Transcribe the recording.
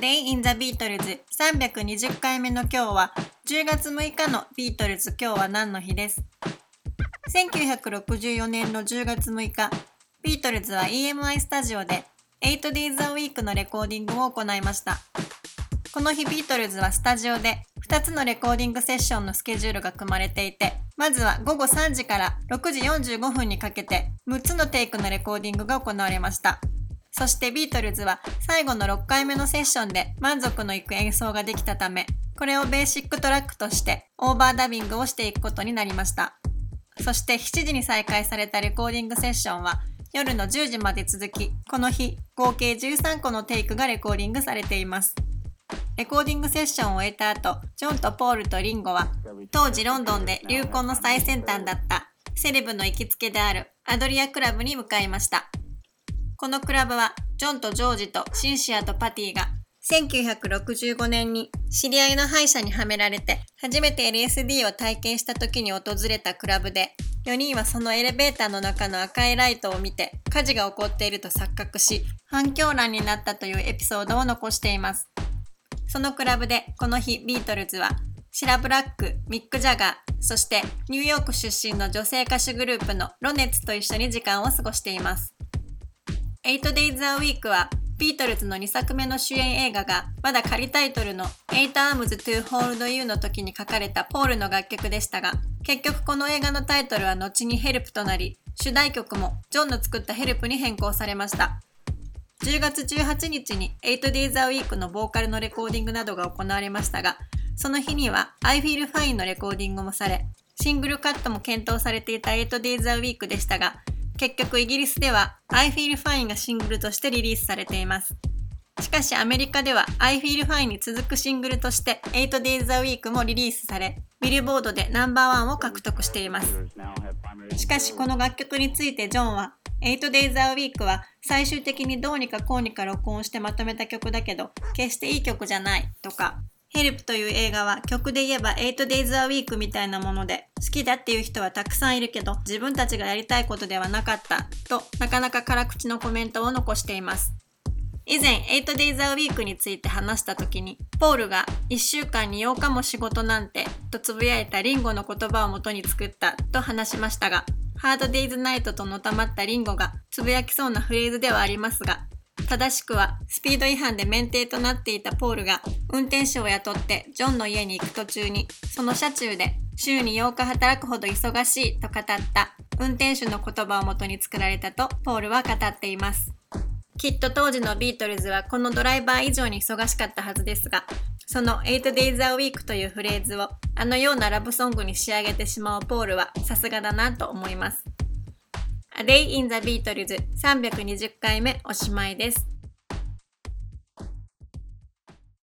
Day in the Beatles 320回目の今日は10月6日のビートルズ。今日は何の日です？1964年の10月6日ビートルズは EMI スタジオで 8days a week のレコーディングを行いました。この日ビートルズはスタジオで2つのレコーディングセッションのスケジュールが組まれていてまずは午後3時から6時45分にかけて6つのテイクのレコーディングが行われました。そしてビートルズは最後の6回目のセッションで満足のいく演奏ができたため、これをベーシックトラックとしてオーバーダビングをしていくことになりました。そして7時に再開されたレコーディングセッションは夜の10時まで続き、この日合計13個のテイクがレコーディングされています。レコーディングセッションを終えた後、ジョンとポールとリンゴは当時ロンドンで流行の最先端だったセレブの行きつけであるアドリアクラブに向かいました。このクラブは、ジョンとジョージとシンシアとパティが、1965年に知り合いの歯医者にはめられて、初めて LSD を体験した時に訪れたクラブで、4人はそのエレベーターの中の赤いライトを見て、火事が起こっていると錯覚し、反響欄になったというエピソードを残しています。そのクラブで、この日、ビートルズは、シラ・ブラック、ミック・ジャガー、そしてニューヨーク出身の女性歌手グループのロネッツと一緒に時間を過ごしています。8days a week はビートルズの2作目の主演映画がまだ仮タイトルの Eight Arms to Hold You の時に書かれたポールの楽曲でしたが結局この映画のタイトルは後にヘルプとなり主題曲もジョンの作ったヘルプに変更されました。10月18日に 8days a week のボーカルのレコーディングなどが行われましたがその日には I Feel Fine のレコーディングもされシングルカットも検討されていた 8days a week でしたが結局イギリスでは I Feel Fine がシングルとしてリリースされています。しかしアメリカでは I Feel Fine に続くシングルとして 8days a week もリリースされ、ビルボードでナンバーワンを獲得しています。しかしこの楽曲についてジョンは 8days a week は最終的にどうにかこうにか録音してまとめた曲だけど決していい曲じゃないとかヘルプという映画は曲で言えば 8days a week みたいなもので好きだっていう人はたくさんいるけど自分たちがやりたいことではなかったとなかなか辛口のコメントを残しています。以前 8days a week について話した時にポールが1週間に8日も仕事なんてとつぶやいたリンゴの言葉をもとに作ったと話しましたがハードデイズナイトとのたまったリンゴがつぶやきそうなフレーズではありますが正しくはスピード違反で免停となっていたポールが運転手を雇ってジョンの家に行く途中にその車中で週に8日働くほど忙しいと語った運転手の言葉をもとに作られたとポールは語っています。きっと当時のビートルズはこのドライバー以上に忙しかったはずですが、その 8days a week というフレーズをあのようなラブソングに仕上げてしまうポールはさすがだなと思います。A Day in the Beatles 320回目おしまいです。